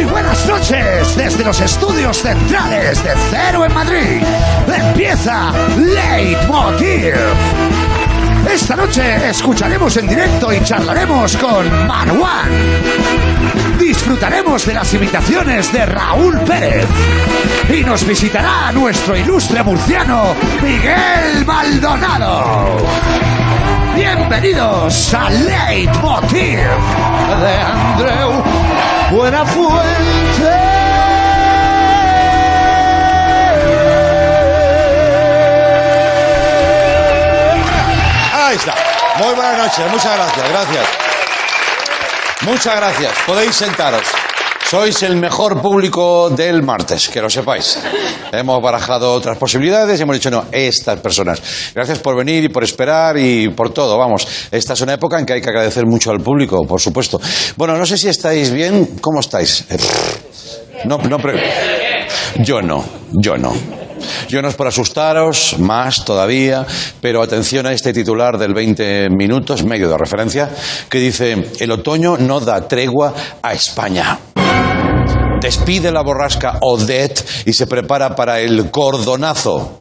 Muy buenas noches desde los estudios centrales de Cero en Madrid. Empieza Leitmotiv. Esta noche escucharemos en directo y charlaremos con Marwan. Disfrutaremos de las imitaciones de Raúl Pérez. Y nos visitará nuestro ilustre murciano Miguel Maldonado. Bienvenidos a Leitmotiv de Andreu Buenafuente. Ahí está. Muy buenas noches, muchas gracias, gracias. Muchas gracias. Podéis sentaros. Sois el mejor público del martes, que lo sepáis. Hemos barajado otras posibilidades y hemos dicho, no, estas personas. Gracias por venir y por esperar y por todo, vamos. Esta es una época en que hay que agradecer mucho al público, por supuesto. Bueno, no sé si estáis bien. ¿Cómo estáis? Eh, No, no, pre- yo no, yo no. Yo no es por asustaros, más todavía, pero atención a este titular del 20 minutos, medio de referencia, que dice, el otoño no da tregua a España. Despide la borrasca Odette y se prepara para el cordonazo.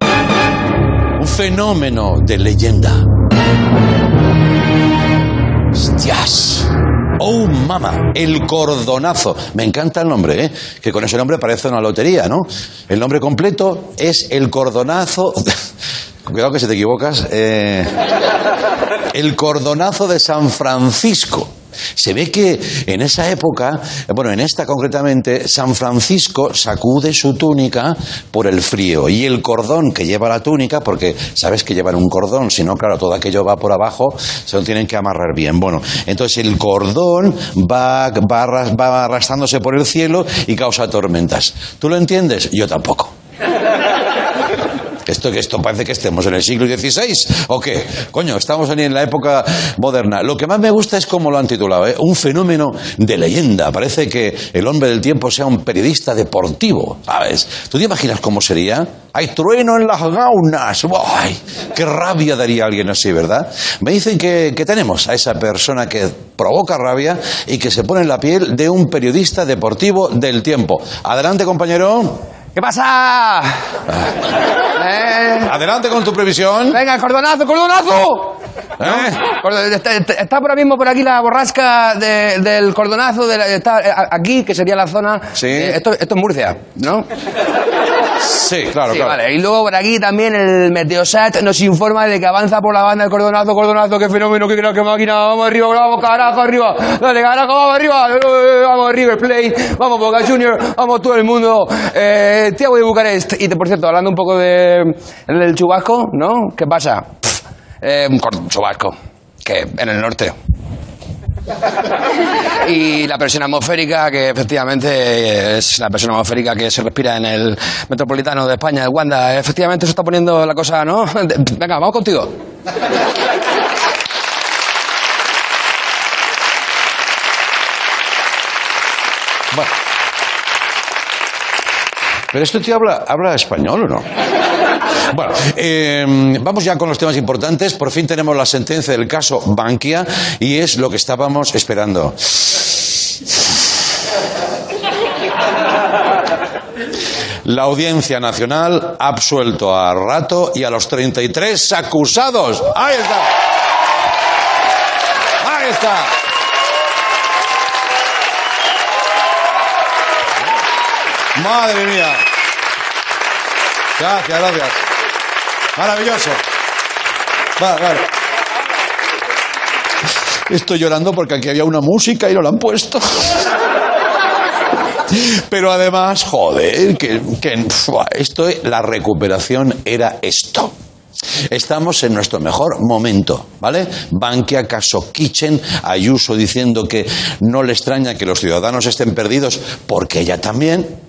Un fenómeno de leyenda. ¡Hostias! ¡Oh, mama! El cordonazo. Me encanta el nombre, ¿eh? Que con ese nombre parece una lotería, ¿no? El nombre completo es el cordonazo... Cuidado que si te equivocas. eh, El cordonazo de San Francisco. Se ve que en esa época, bueno, en esta concretamente, San Francisco sacude su túnica por el frío y el cordón que lleva la túnica, porque sabes que llevan un cordón, si no, claro, todo aquello va por abajo, se lo tienen que amarrar bien. Bueno, entonces el cordón va, va, arras- va arrastrándose por el cielo y causa tormentas. ¿Tú lo entiendes? Yo tampoco. Esto, que esto parece que estemos en el siglo XVI, ¿o qué? Coño, estamos en la época moderna. Lo que más me gusta es cómo lo han titulado, ¿eh? Un fenómeno de leyenda. Parece que el hombre del tiempo sea un periodista deportivo, ¿sabes? ¿Tú te imaginas cómo sería? Hay trueno en las gaunas. ¡Ay! ¡Qué rabia daría alguien así, ¿verdad? Me dicen que, que tenemos a esa persona que provoca rabia y que se pone en la piel de un periodista deportivo del tiempo. Adelante, compañero. ¿Qué pasa? ¿Eh? Adelante con tu previsión. Venga, cordonazo, cordonazo. ¿Eh? Está, está- ahora mismo por aquí la borrasca de- del cordonazo, de la- está eh, aquí, que sería la zona... Sí. eh, esto, esto es Murcia, ¿no? Sí, claro, Sí, claro. vale. Y luego por aquí también el Meteosat nos informa de que avanza por la banda el cordonazo, cordonazo, qué fenómeno, qué máquina, vamos arriba, vamos carajo arriba, dale carajo, vamos arriba, vamos River Plate, vamos Boca Junior, vamos todo el mundo, eh, Tiago de Bucarest. Y por cierto, hablando un poco de, del chubasco, ¿no? ¿Qué pasa? Pff, eh, un cor- chubasco, que en el norte. Y la presión atmosférica, que efectivamente es la presión atmosférica que se respira en el metropolitano de España, el Wanda. Efectivamente, se está poniendo la cosa, ¿no? De- Venga, vamos contigo. Pero este tío habla, habla español o no? Bueno, eh, vamos ya con los temas importantes. Por fin tenemos la sentencia del caso Bankia y es lo que estábamos esperando. La Audiencia Nacional ha absuelto a Rato y a los 33 acusados. Ahí está. Ahí está. Madre mía. Gracias, gracias. Maravilloso. Vale, vale. Estoy llorando porque aquí había una música y no la han puesto. Pero además, joder, que, que esto, la recuperación era esto. Estamos en nuestro mejor momento, ¿vale? Bankia, caso Kitchen, Ayuso diciendo que no le extraña que los ciudadanos estén perdidos porque ella también.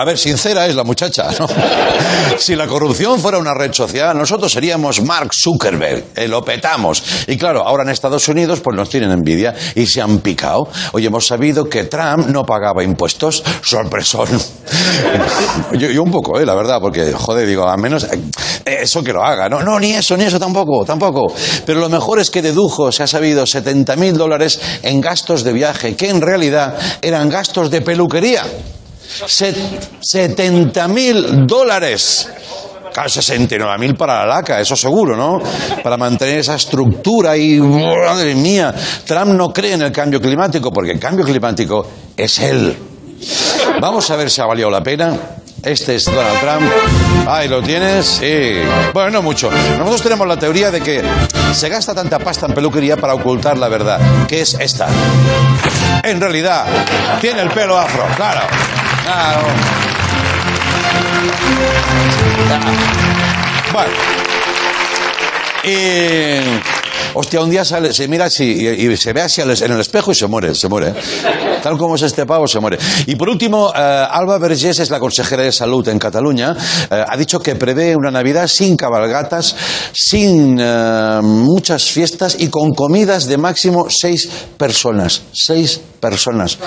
A ver, sincera es la muchacha, ¿no? Si la corrupción fuera una red social, nosotros seríamos Mark Zuckerberg, eh, lo petamos. Y claro, ahora en Estados Unidos pues nos tienen envidia y se han picado. Hoy hemos sabido que Trump no pagaba impuestos. Sorpresón. Yo, un poco, eh, la verdad, porque, joder, digo, a menos eh, eso que lo haga. No, no, ni eso, ni eso tampoco, tampoco. Pero lo mejor es que dedujo, se ha sabido, 70 mil dólares en gastos de viaje, que en realidad eran gastos de peluquería. Se- 70 mil dólares. Claro, 69 mil para la laca, eso seguro, ¿no? Para mantener esa estructura y, madre mía, Trump no cree en el cambio climático, porque el cambio climático es él. Vamos a ver si ha valido la pena. Este es Donald Trump. Ahí lo tienes. Sí. Bueno, no mucho. Nosotros tenemos la teoría de que se gasta tanta pasta en peluquería para ocultar la verdad, que es esta. En realidad, tiene el pelo afro, claro. Claro. Bueno. Y. Hostia, un día sale, se mira así y, y se ve así en el espejo y se muere, se muere. Tal como es este pavo, se muere. Y por último, eh, Alba Vergés es la consejera de salud en Cataluña. eh, ha dicho que prevé una Navidad sin cabalgatas, sin eh, muchas fiestas y con comidas de máximo seis personas. Seis personas.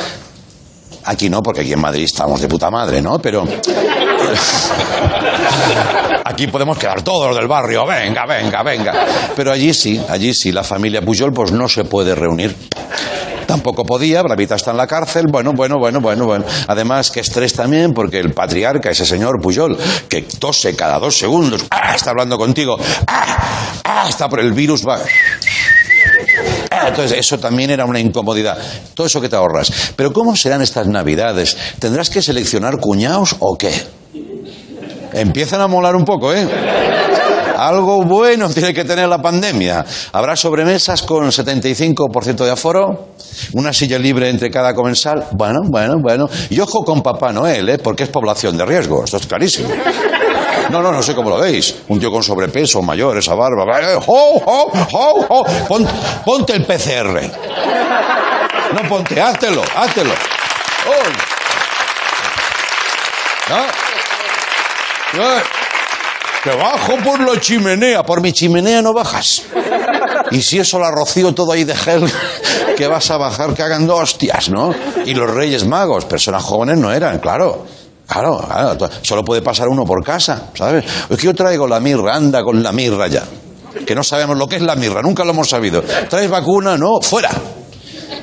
Aquí no, porque aquí en Madrid estamos de puta madre, ¿no? Pero. Aquí podemos quedar todos los del barrio, venga, venga, venga. Pero allí sí, allí sí, la familia Pujol pues no se puede reunir. Tampoco podía, Bravita está en la cárcel, bueno, bueno, bueno, bueno, bueno. Además, que estrés también, porque el patriarca, ese señor Pujol, que tose cada dos segundos, ¡ah! está hablando contigo, ¡ah! ¡ah! está por el virus, va. Entonces, eso también era una incomodidad. Todo eso que te ahorras. Pero, ¿cómo serán estas navidades? ¿Tendrás que seleccionar cuñados o qué? Empiezan a molar un poco, ¿eh? Algo bueno tiene que tener la pandemia. Habrá sobremesas con 75% de aforo, una silla libre entre cada comensal. Bueno, bueno, bueno. Y ojo con Papá Noel, ¿eh? Porque es población de riesgo. Esto es clarísimo. No, no, no sé cómo lo veis. Un tío con sobrepeso, mayor, esa barba. ¡Eh, ¡Ho, ho, ho, ho! Pon- ponte el PCR. No, ponte, háztelo, háztelo. ¡Uy! ¿No? Eh, bajo por la chimenea. Por mi chimenea no bajas. Y si eso la rocío todo ahí de gel, que vas a bajar que hagan hostias, ¿no? Y los reyes magos, personas jóvenes no eran, claro. Claro, claro, solo puede pasar uno por casa, ¿sabes? Es que yo traigo la mirra, anda con la mirra ya. Que no sabemos lo que es la mirra, nunca lo hemos sabido. ¿Traes vacuna? No, fuera.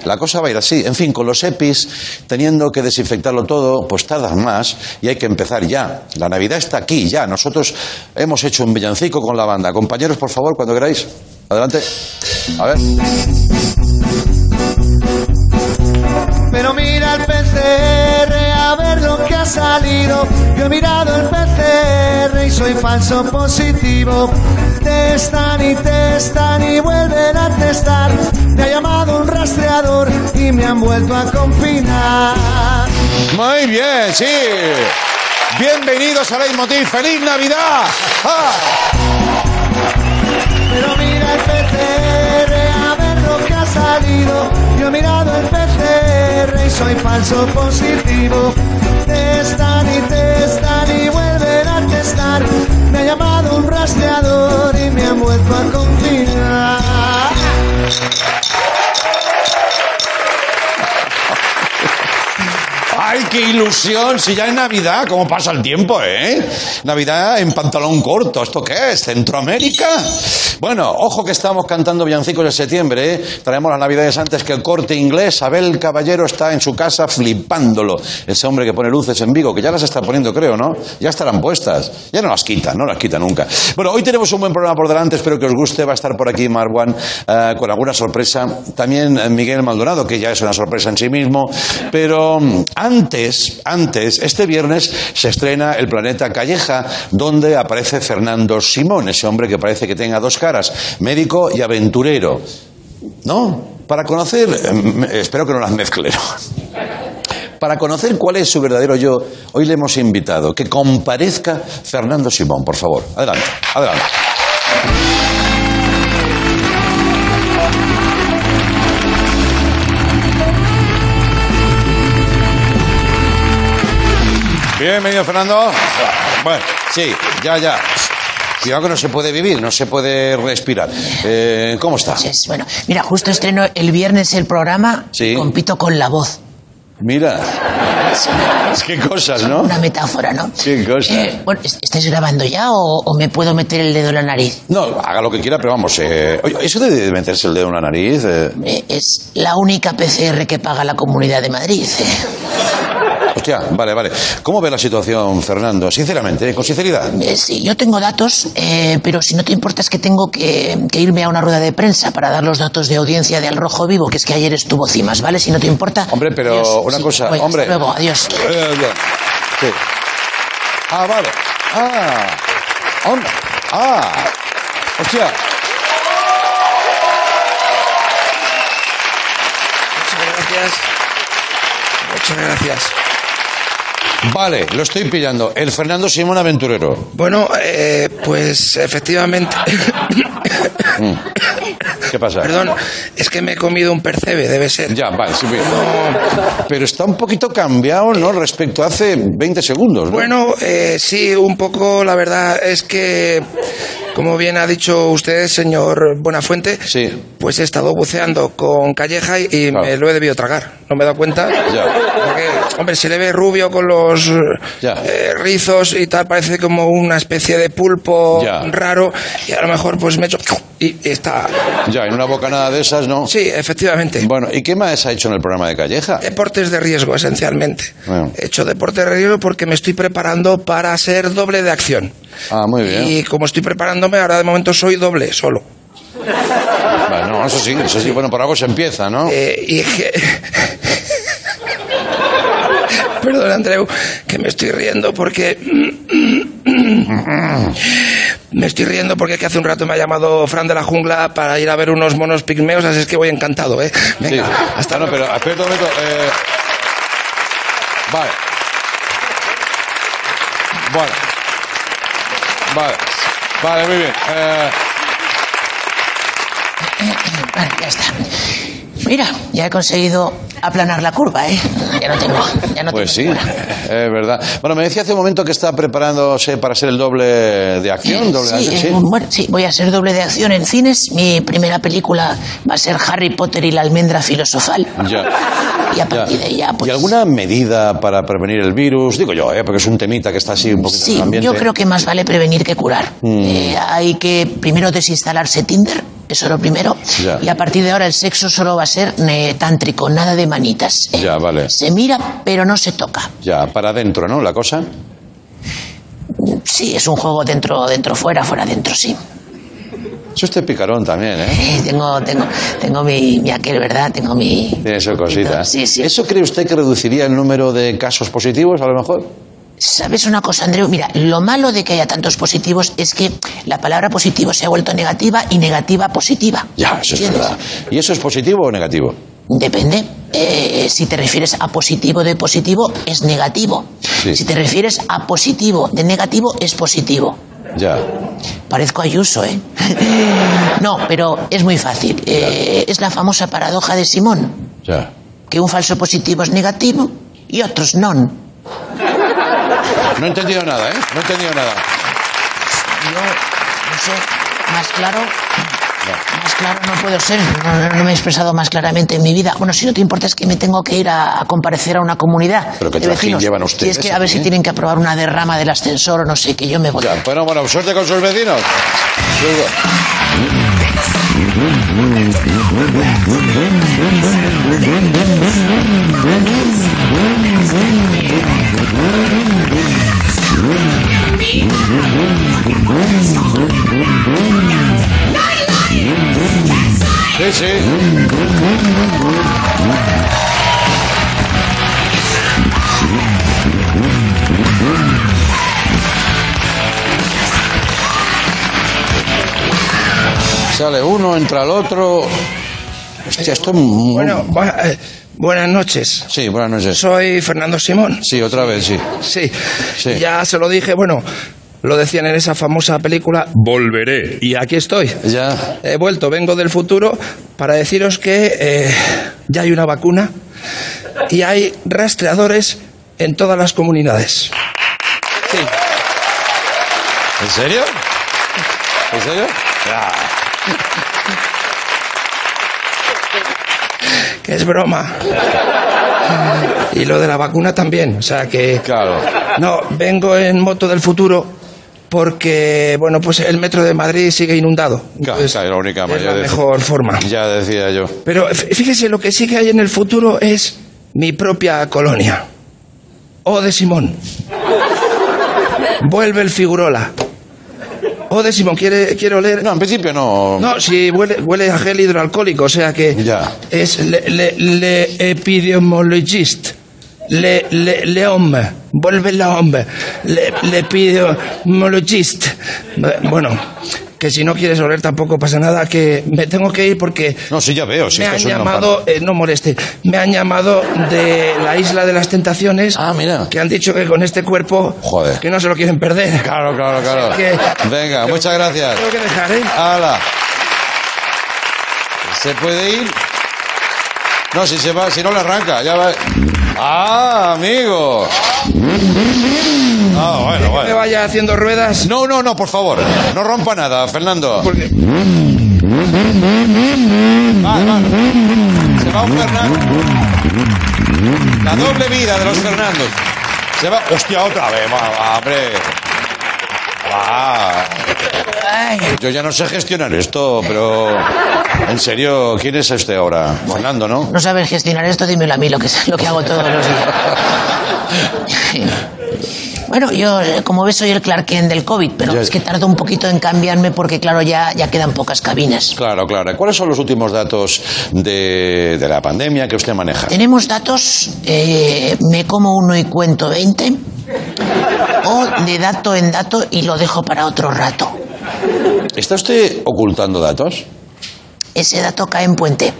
La cosa va a ir así. En fin, con los EPIs, teniendo que desinfectarlo todo, pues tardas más y hay que empezar ya. La Navidad está aquí, ya. Nosotros hemos hecho un villancico con la banda. Compañeros, por favor, cuando queráis. Adelante. A ver. Pero mira el PCR lo que ha salido. Yo he mirado el PCR y soy falso positivo. Testan y testan y vuelven a testar. Me ha llamado un rastreador y me han vuelto a confinar. Muy bien, sí. Bienvenidos a Leitmotiv. ¡Feliz Navidad! ¡Ah! Pero mira el PCR a ver lo que ha salido. Yo he mirado el PCR y soy falso positivo. Testan y testan y vuelven a testar. Me ha llamado un rastreador y me han vuelto a confinar. ¡Ay, qué ilusión! Si ya es Navidad, ¿cómo pasa el tiempo, eh? Navidad en pantalón corto, ¿esto qué es? ¿Centroamérica? Bueno, ojo que estamos cantando villancicos de septiembre, ¿eh? Traemos las Navidades antes que el corte inglés. Abel Caballero está en su casa flipándolo. Ese hombre que pone luces en Vigo, que ya las está poniendo, creo, ¿no? Ya estarán puestas. Ya no las quita, no las quita nunca. Bueno, hoy tenemos un buen programa por delante, espero que os guste. Va a estar por aquí Marwan eh, con alguna sorpresa. También eh, Miguel Maldonado, que ya es una sorpresa en sí mismo. Pero mm, antes, antes, este viernes se estrena El Planeta Calleja, donde aparece Fernando Simón, ese hombre que parece que tenga dos caras, médico y aventurero. ¿No? Para conocer, eh, espero que no las mezcle. Para conocer cuál es su verdadero yo, hoy le hemos invitado que comparezca Fernando Simón, por favor. Adelante, adelante. Bienvenido, Fernando. Bueno, sí, ya, ya. Cuidado que no se puede vivir, no se puede respirar. Eh, ¿Cómo está? Entonces, bueno, mira, justo estreno el viernes el programa Sí. compito con la voz. Mira, Es una, qué cosas, ¿no? una metáfora, ¿no? Qué cosa. Eh, bueno, ¿est- ¿estáis grabando ya o, o me puedo meter el dedo en la nariz? No, haga lo que quiera, pero vamos. Eh, oye, eso de meterse el dedo en la nariz. eh, Eh, es la única PCR que paga la Comunidad de Madrid. eh. Hostia, vale, vale. ¿Cómo ve la situación, Fernando? Sinceramente, eh, con sinceridad. Eh, sí, yo tengo datos, eh, pero si no te importa es que tengo que, que irme a una rueda de prensa para dar los datos de audiencia de Al Rojo Vivo, que es que ayer estuvo Cimas, ¿vale? Si no te importa. Hombre, pero Adiós. una Sí, cosa, voy, hasta hombre. luego, adiós. Eh. Sí. Ah, vale. Ah. Onda. Ah. Hostia. Muchas gracias. Muchas gracias. Vale, lo estoy pillando. El Fernando Simón Aventurero. Bueno, eh, pues efectivamente. ¿Qué pasa? Perdón, es que me he comido un percebe, debe ser. Ya, vale, sí, bien. Pero está un poquito cambiado, ¿no? Respecto a hace 20 segundos, ¿no? Bueno, eh, sí, un poco, la verdad es que, como bien ha dicho usted, señor Buenafuente, Sí. pues he estado buceando con Calleja y, Claro. me lo he debido tragar. No me he dado cuenta. Ya. Porque, hombre, se le ve rubio con los eh, rizos y tal, parece como una especie de pulpo Ya. raro y a lo mejor pues me he hecho... Y, y está... Ya, en una bocanada de esas, ¿no? Sí, efectivamente. Bueno, ¿y qué más ha hecho en el programa de Calleja? Deportes de riesgo, esencialmente. Bueno. He hecho deportes de riesgo porque me estoy preparando para ser doble de acción. Ah, muy bien. Y como estoy ahora de momento soy doble, solo. Bueno, eso sí, eso sí, bueno, por algo se empieza, ¿no? Eh, y que... Perdón, Andreu, que me estoy riendo porque... Me estoy riendo porque que hace un rato me ha llamado Fran de la Jungla para ir a ver unos monos pigmeos, así es que voy encantado, ¿eh? Venga, Sí. hasta no, pero espera un momento. eh, Vale. Bueno. Vale. Vale, muy bien. Eh, Vale, ya está. Mira, ya he conseguido aplanar la curva, ¿eh? Ya no tengo, ya no pues sí, es verdad. Bueno, me decía hace un momento que está preparándose para ser el doble de acción. Doble de Sí, acción, eh, bueno, sí, voy a ser doble de acción en cines. Mi primera película va a ser Harry Potter y la almendra filosofal. Ya. Y a Ya. partir de ahí ya, pues... ¿Y alguna medida para prevenir el virus? Digo yo, ¿eh? porque es un temita que está así un poquito en Sí, el ambiente. yo creo que más vale prevenir que curar. Mm. Eh, hay que primero desinstalarse Tinder, eso es lo primero. Ya. Y a partir de ahora el sexo solo va a ser eh, tántrico, nada de manitas. Eh, Ya, vale. Se mira, pero no se toca. Ya, para adentro, ¿no? La cosa. Sí, es un juego dentro, dentro, fuera, fuera, dentro, sí. Eso este picarón también, ¿eh? Eh, tengo, tengo, tengo mi, mi aquel, ¿verdad? Tengo mi... Tiene su cosita. Sí, sí. ¿Eso cree usted que reduciría el número de casos positivos, a lo mejor? ¿Sabes una cosa, Andreu? Mira, lo malo de que haya tantos positivos es que la palabra positivo se ha vuelto negativa y negativa positiva. Ya, eso es ¿Entiendes? verdad. ¿Y eso es positivo o negativo? Depende. Eh, si te refieres a positivo de positivo, es negativo. Sí. Si te refieres a positivo de negativo, es positivo. Ya. Parezco Ayuso, ¿eh? no, pero es muy fácil. Eh, es la famosa paradoja de Simón, Ya. que un falso positivo es negativo y otros non. No he entendido nada, ¿eh? No he entendido nada. Yo, no sé, más claro, más claro no puedo ser, no, no- no me he expresado más claramente en mi vida. Bueno, si no te importa es que me tengo que ir a, a comparecer a una comunidad Pero qué de vecinos. llevan Y ustedes es que a ver si ¿eh? tienen que aprobar una derrama del ascensor o no sé, que yo me voy. Ya. Bueno, bueno, suerte con sus vecinos. Sale uno, entra el otro. Hostia, esto es muy... Bueno, bu- eh, buenas noches. Sí, buenas noches. Soy Fernando Simón. Sí, otra vez, sí. Sí. Sí. Ya se lo dije, bueno, lo decían en esa famosa película, Volveré. Y aquí estoy. Ya. He vuelto, vengo del futuro para deciros que eh, ya hay una vacuna y hay rastreadores en todas las comunidades. Sí. ¿En serio? ¿En serio? Ya. Que es broma. Y lo de la vacuna también. O sea que. Claro. No, vengo en moto del futuro porque, bueno, pues el metro de Madrid sigue inundado. Claro, es la única es la mejor forma. Ya decía yo. Pero fí- fíjese, lo que sí que hay en el futuro es mi propia colonia. O de Simón. Vuelve el figurola. O de Simón, ¿quiere, quiero leer? No, en principio no. No, si huele, huele a gel hidroalcohólico, o sea que Ya. es le, le, le epidemiologist. Le, le, le hombre, vuelve la hombre, le, le epidemiologist. Bueno, que si no quieres oler tampoco pasa nada, que me tengo que ir porque No, sí, ya veo. Si me han llamado, eh, no moleste, me han llamado de la isla de las tentaciones. Ah, mira. Que han dicho que con este cuerpo, Joder. que no se lo quieren perder. Claro, claro, claro. Que- Venga, muchas gracias. Tengo que dejar, ¿eh? ¡Hala! ¿Se puede ir? No, si se va, si no le arranca, ya va. ¡Ah, amigo! Ah, bueno, Que me bueno. vaya haciendo ruedas. No, no, no, por favor. No rompa nada, Fernando. Porque Vale, vale. Se va un Fernando. La doble vida de los Fernandos. Se va. Hostia, otra vez, va, va, hombre. Yo ya no sé gestionar esto, pero. En serio, ¿quién es este ahora? Fernando, ¿no? No sabes gestionar esto, dímelo a mí, lo que, lo que hago todos los días. Bueno, yo, como ves, soy el Clark Kent del COVID, pero Ya- es que tardo un poquito en cambiarme porque, claro, ya, ya quedan pocas cabinas. Claro, claro. ¿Cuáles son los últimos datos de, de la pandemia que usted maneja? Tenemos datos, eh, me como uno y cuento 20, o de dato en dato y lo dejo para otro rato. ¿Está usted ocultando datos? Ese dato cae en puente.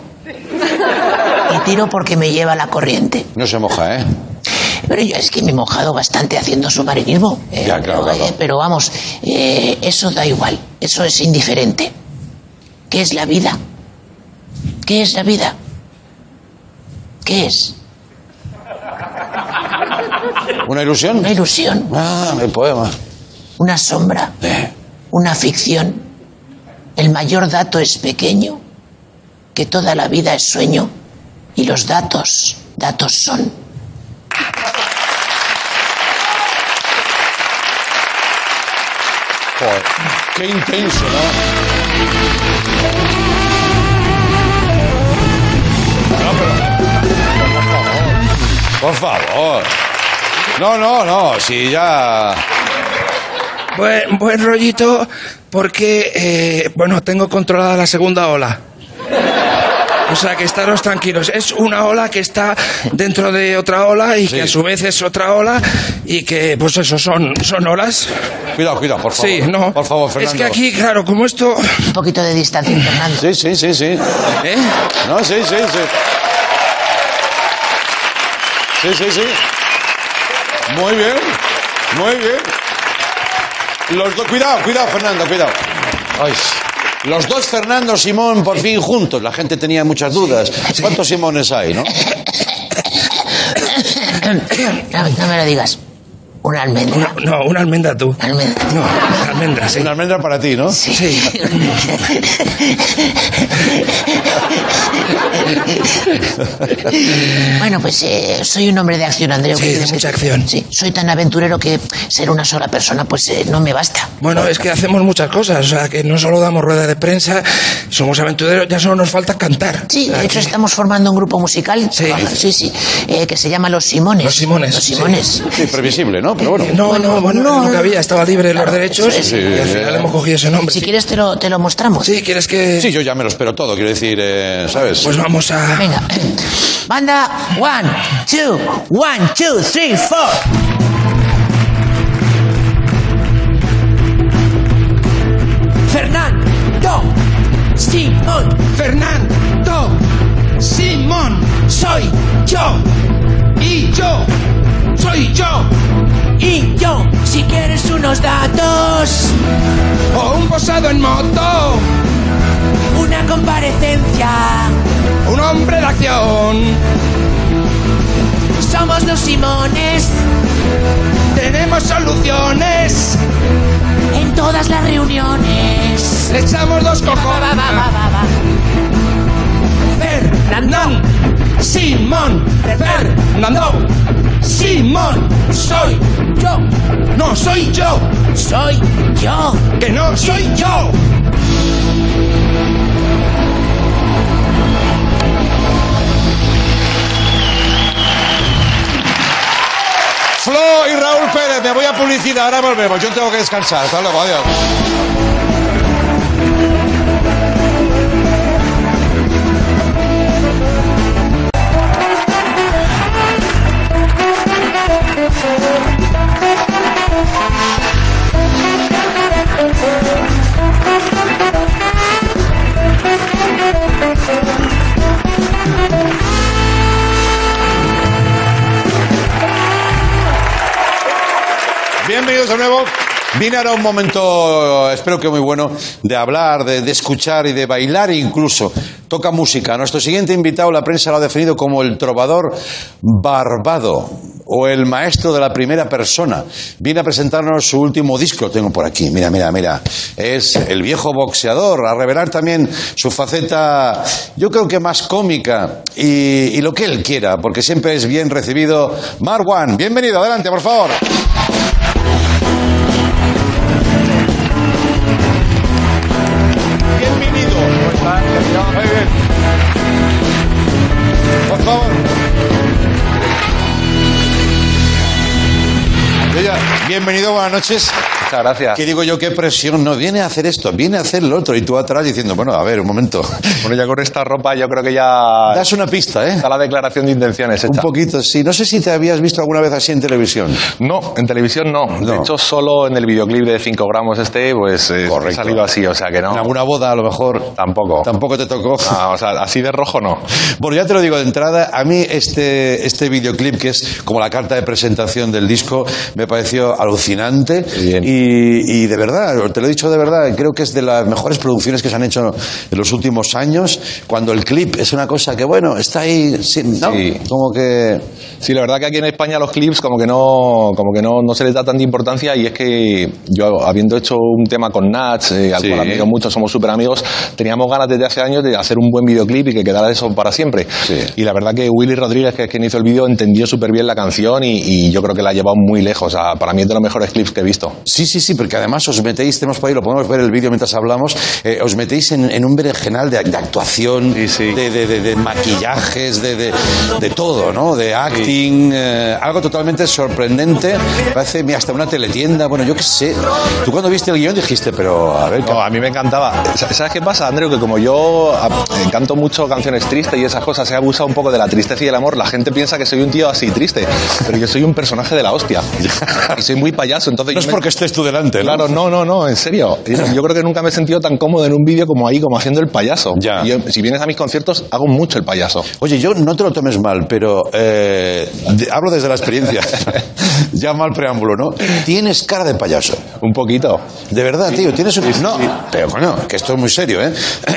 Y tiro porque me lleva la corriente. No se moja, ¿eh? Pero yo es que me he mojado bastante haciendo submarinismo. eh, Ya, claro, pero, claro. eh, pero vamos, eh, eso da igual. Eso es indiferente. ¿Qué es la vida? ¿Qué es la vida? ¿Qué es? ¿Una ilusión? Una ilusión, Ah, el poema. una sombra, Eh, una ficción. El mayor dato es pequeño, que toda la vida es sueño y los datos, datos son. joder, qué intenso, ¿no? No, pero... Por favor. No, no, no, si ya... Buen, buen rollito porque, eh, bueno, tengo controlada la segunda ola. O sea, que estaros tranquilos. Es una ola que está dentro de otra ola y Sí. que a su vez es otra ola y que, pues eso, son, son olas. Cuidado, cuidado, por favor. Sí, no. Por favor, Fernando. Es que aquí, claro, como esto... Un poquito de distancia, Fernando. Sí, sí, sí, sí. ¿eh? No, sí, sí, sí. Sí, sí, sí. Muy bien, muy bien. Los dos, cuidado, cuidado, Fernando, cuidado. Ay, los dos Fernando Simón por fin juntos. La gente tenía muchas dudas. ¿Cuántos Simones hay, no? No, no me lo digas. Una almendra. No, una almendra tú. Una almendra. No, una almendra, sí. Una almendra para ti, ¿no? Sí. Bueno, pues eh, soy un hombre de acción, Andreu. Sí, ¿qué de que mucha acción. Sí, soy tan aventurero que ser una sola persona, pues eh, no me basta. Bueno, es que hacemos muchas cosas. O sea, que no solo damos rueda de prensa, somos aventureros, ya solo nos falta cantar. Sí, de hecho estamos formando un grupo musical. Sí. Sí, sí, eh, que se llama Los Simones. Los Simones, Los sí. Simones. Sí, previsible, ¿no? Pero bueno. No, no, bueno, no, que había, estaba libre los Claro, derechos eso es. y al Sí, final eh. hemos cogido ese nombre. Si quieres te lo, te lo mostramos. Sí, ¿quieres que...? Sí, yo ya me lo espero todo, quiero decir, eh, ¿sabes? Pues vamos a... Venga. Banda, one, two, one, two, three, four. Fernando, Simón, Fernando, Simón, soy unos datos, O un posado en moto, una comparecencia, un hombre de acción. Somos los Simones Tenemos soluciones. en todas las reuniones. Le echamos dos cojones. Fernando. Simón. Fernando. Simón. Soy yo. No soy yo. Soy yo. Que no soy yo. Flo y Raúl Pérez, me voy a publicidad, ahora volvemos. Yo tengo que descansar. Hasta luego, adiós. Bienvenidos de nuevo. Vine ahora un momento, espero que muy bueno, de hablar, de, de escuchar y de bailar incluso. Toca música. Nuestro siguiente invitado, la prensa lo ha definido como el trovador barbado o el maestro de la primera persona. Viene a presentarnos su último disco, lo tengo por aquí. Mira, mira, mira. Es el viejo boxeador, a revelar también su faceta, yo creo que más cómica y, y lo que él quiera, porque siempre es bien recibido. Marwan, bienvenido, adelante, por favor. give Bienvenido, buenas noches. Muchas gracias. ¿Qué digo yo? ¿Qué presión? No viene a hacer esto, viene a hacer lo otro. Y tú atrás diciendo, bueno, a ver, un momento. Bueno, ya con esta ropa yo creo que ya Das una pista, ¿eh? está la declaración de intenciones Un hecha. poquito, sí. No sé si te habías visto alguna vez así en televisión. No, en televisión no. De No. hecho, solo en el videoclip de 5 gramos este, pues eh, ha salido así, o sea que no. En alguna boda, a lo mejor. Tampoco. Tampoco te tocó. Ah, o sea, así de rojo no. Bueno, ya te lo digo de entrada, a mí este, este videoclip, que es como la carta de presentación del disco, me pareció alucinante. Y, y de verdad, te lo he dicho de verdad, creo que es de las mejores producciones que se han hecho en los últimos años, cuando el clip es una cosa que, bueno, está ahí, sí, ¿no? Sí. Como que... Sí, la verdad que aquí en España los clips como que no como que no, no se les da tanta importancia y es que yo habiendo hecho un tema con Nats, eh, al Sí. cual admiro mucho, somos súper amigos, teníamos ganas desde hace años de hacer un buen videoclip y que quedara eso para siempre. Y la verdad que Willy Rodríguez, que es quien hizo el vídeo, entendió súper bien la canción y, y yo creo que la ha llevado muy lejos. O sea, para mí es de los mejores clips que he visto. Sí, sí, sí, porque además os metéis, tenemos por ahí, lo podemos ver el vídeo mientras hablamos, eh, os metéis en, en un berenjenal de, de actuación, Sí, sí. De, de- de- maquillajes, de, todo, ¿no? De acting, eh, algo totalmente sorprendente. Parece mira, hasta una teletienda, bueno, yo qué sé. Tú cuando viste el guion dijiste, pero a ver, ¿qué- No, a mí me encantaba. Sa- ¿Sabes qué pasa, Andreu? Que como yo canto mucho canciones tristes y esas cosas, he abusado un poco de la tristeza y el amor, la gente piensa que soy un tío así triste, pero yo soy un personaje de la hostia. Y soy muy payaso, entonces... no es me- porque estés tú delante. Claro, no, no, no, en serio. Yo creo que nunca me he sentido tan cómodo en un vídeo como ahí, como haciendo el payaso. Ya. Yo, si vienes a mis conciertos, hago mucho el payaso. Oye, yo no te lo tomes mal, pero eh, de- hablo desde la experiencia. ya mal preámbulo, ¿no? Tienes cara de payaso. Un poquito. De verdad, tío, tienes un... No, pero coño, que esto es muy serio, ¿eh?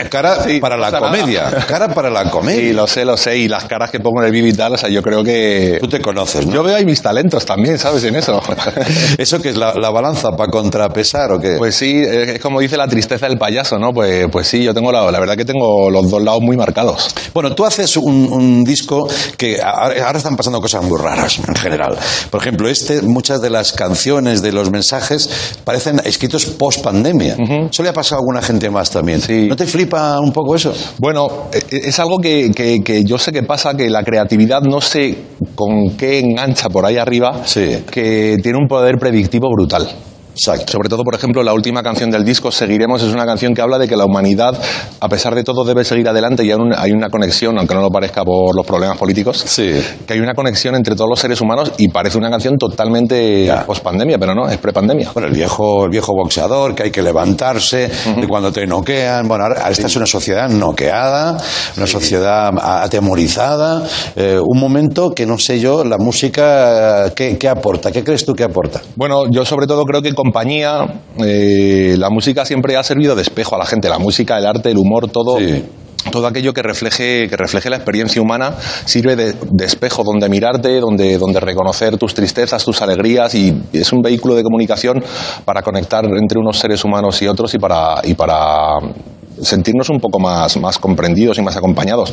Cara Sí, para la nada. comedia. Cara para la comedia. Sí, lo sé, lo sé. Y las caras que pongo en el vídeo y tal, o sea, yo creo que... Tú te conoces, ¿no? Yo veo ahí mis talentos también, ¿sabes? En eso. ¿Eso que es la, la balanza para contrapesar o qué? Pues sí, es como dice la tristeza del payaso, ¿no? Pues, pues sí, yo tengo la, la verdad que tengo los dos lados muy marcados. Bueno, tú haces un, un disco que ahora ahora están pasando cosas muy raras en general. Por ejemplo, este, muchas de las canciones, de los mensajes, parecen escritos post pandemia. Eso le ha pasado a alguna gente más también. Sí. ¿No te flipa un poco eso? Bueno, eh, es algo que, que- que yo sé que pasa, que la creatividad no sé con qué engancha por ahí arriba, Sí. que tiene un poder predictivo brutal. Exacto. Sobre todo, por ejemplo, la última canción del disco, Seguiremos, es una canción que habla de que la humanidad, a pesar de todo, debe seguir adelante y hay una, conexión, aunque no lo parezca por los problemas políticos, Sí. que hay una conexión entre todos los seres humanos y parece una canción totalmente post-pandemia, pero no, es pre-pandemia. Bueno, el viejo, el viejo boxeador, que hay que levantarse, de cuando te noquean. Bueno, ahora esta es una sociedad noqueada, una sociedad atemorizada. eh, un momento que no sé yo, la música, eh, ¿qué, qué aporta? ¿Qué crees tú que aporta? Bueno, yo sobre todo creo que compañía, eh, la música siempre ha servido de espejo a la gente, la música, el arte, el humor, todo. Sí. todo aquello que refleje, que refleje la experiencia humana sirve de, de espejo donde mirarte, donde, donde reconocer tus tristezas, tus alegrías y es un vehículo de comunicación para conectar entre unos seres humanos y otros y para, y para sentirnos un poco más, más comprendidos y más acompañados.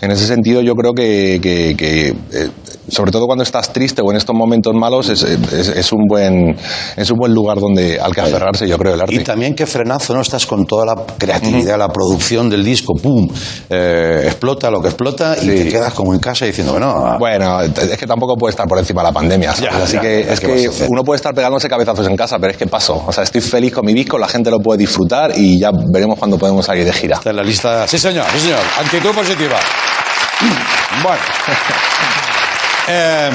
En ese sentido, yo creo que, que- que, eh, sobre todo cuando estás triste o en estos momentos malos, es, es- es un, buen, es un buen lugar donde, al que aferrarse, yo creo, el arte. Y también qué frenazo, ¿no? Estás con toda la creatividad, la producción del disco, ¡pum! Eh, explota lo que explota y te quedas como en casa diciendo, bueno, ah, Bueno, es que tampoco puede estar por encima de la pandemia, ¿sabes? Ya, Así ya, que es ¿qué vas que uno puede estar pegándose cabezazos en casa, pero es que paso. O sea, estoy feliz con mi disco, la gente lo puede disfrutar y ya veremos cuando podemos salir de gira. está en la lista. Sí, señor, sí, señor. Actitud positiva. Bueno. Eh,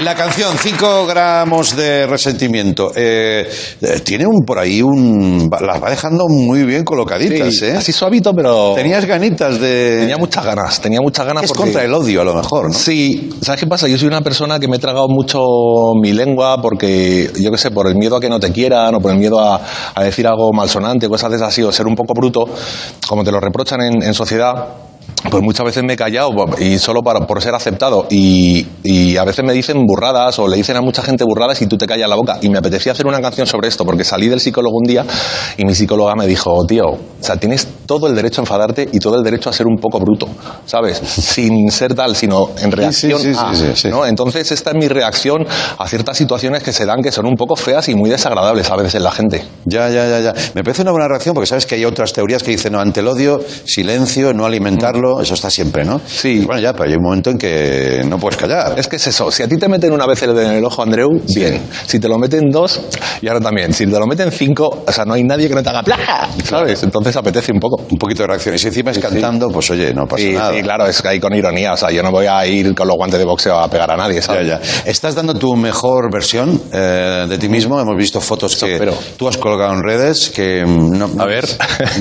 la canción 5 gramos de resentimiento eh, eh, tiene un por ahí un las va dejando muy bien colocaditas, Sí, ¿eh? Así suavito, pero Tenías ganitas de tenía muchas ganas, tenía muchas ganas es porque contra el odio a lo mejor, ¿no? Sí, ¿sabes qué pasa? Yo soy una persona que me he tragado mucho mi lengua porque, yo qué sé, por el miedo a que no te quieran o por el miedo a, a decir algo malsonante, cosas de esas así, o ser un poco bruto, como te lo reprochan en, en sociedad. Pues muchas veces me he callado y solo para, por ser aceptado. Y, y a veces me dicen burradas o le dicen a mucha gente burradas y tú te callas la boca. Y me apetecía hacer una canción sobre esto porque salí del psicólogo un día y mi psicóloga me dijo, tío, o sea, tienes todo el derecho a enfadarte y todo el derecho a ser un poco bruto, ¿sabes? Sin ser tal, sino en reacción sí, sí, a, sí. ¿no? Entonces esta es mi reacción a ciertas situaciones que se dan que son un poco feas y muy desagradables a veces en la gente. Ya, ya, ya, ya. Me parece una buena reacción porque sabes que hay otras teorías que dicen, no, ante el odio, silencio, no alimentarlo, eso está siempre, ¿no? Sí. Bueno, ya, pero hay un momento en que no puedes callar. Es que es eso, si a ti te meten una vez en el ojo, Andreu, bien. Si te lo meten dos, y ahora también. Si te lo meten cinco, o sea, no hay nadie que no te haga plaja, ¿sabes? Entonces apetece un poco. Un poquito de reacción. Y si encima es cantando, pues oye, no pasa nada. sí, claro, es que hay con ironía, o sea, yo no voy a ir con los guantes de boxeo a pegar a nadie, Ya, ¿sabes? ya. Estás dando tu mejor versión eh, de ti mismo. Hemos visto fotos que espero. tú has colgado en redes que mm, no, A ver.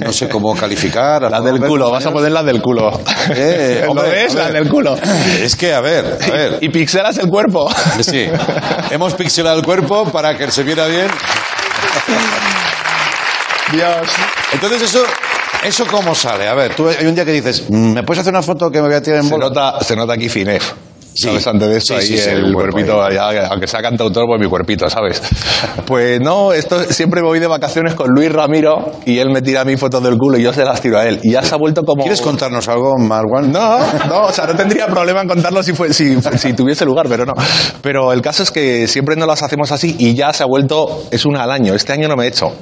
no sé cómo calificar. Las del culo, vas a poner las del culo. Eh, ¿Lo ves? Las del culo. Es que, a ver, a ver. Y pixelas el cuerpo. Sí. Hemos pixelado el cuerpo para que se viera bien. Dios. Entonces eso, eso cómo sale. A ver, tú hay un día que dices, "Mm, ¿me puedes hacer una foto que me voy a tirar en Se bola? nota, se nota aquí finef. Sí. ¿Sabes? Antes de esto, Sí, ahí sí, el cuerpo cuerpito, ahí. ya, aunque sea cantautor, pues mi cuerpito, ¿sabes? Pues no, esto siempre me voy de vacaciones con Luis Ramiro y él me tira mis fotos del culo y yo se las tiro a él. Y ya se ha vuelto como. ¿Quieres contarnos algo, Marwan? No, no, o sea, no tendría problema en contarlo si, fue, si, si tuviese lugar, pero no. Pero el caso es que siempre no las hacemos así y ya se ha vuelto, es una al año. Este año no me he hecho.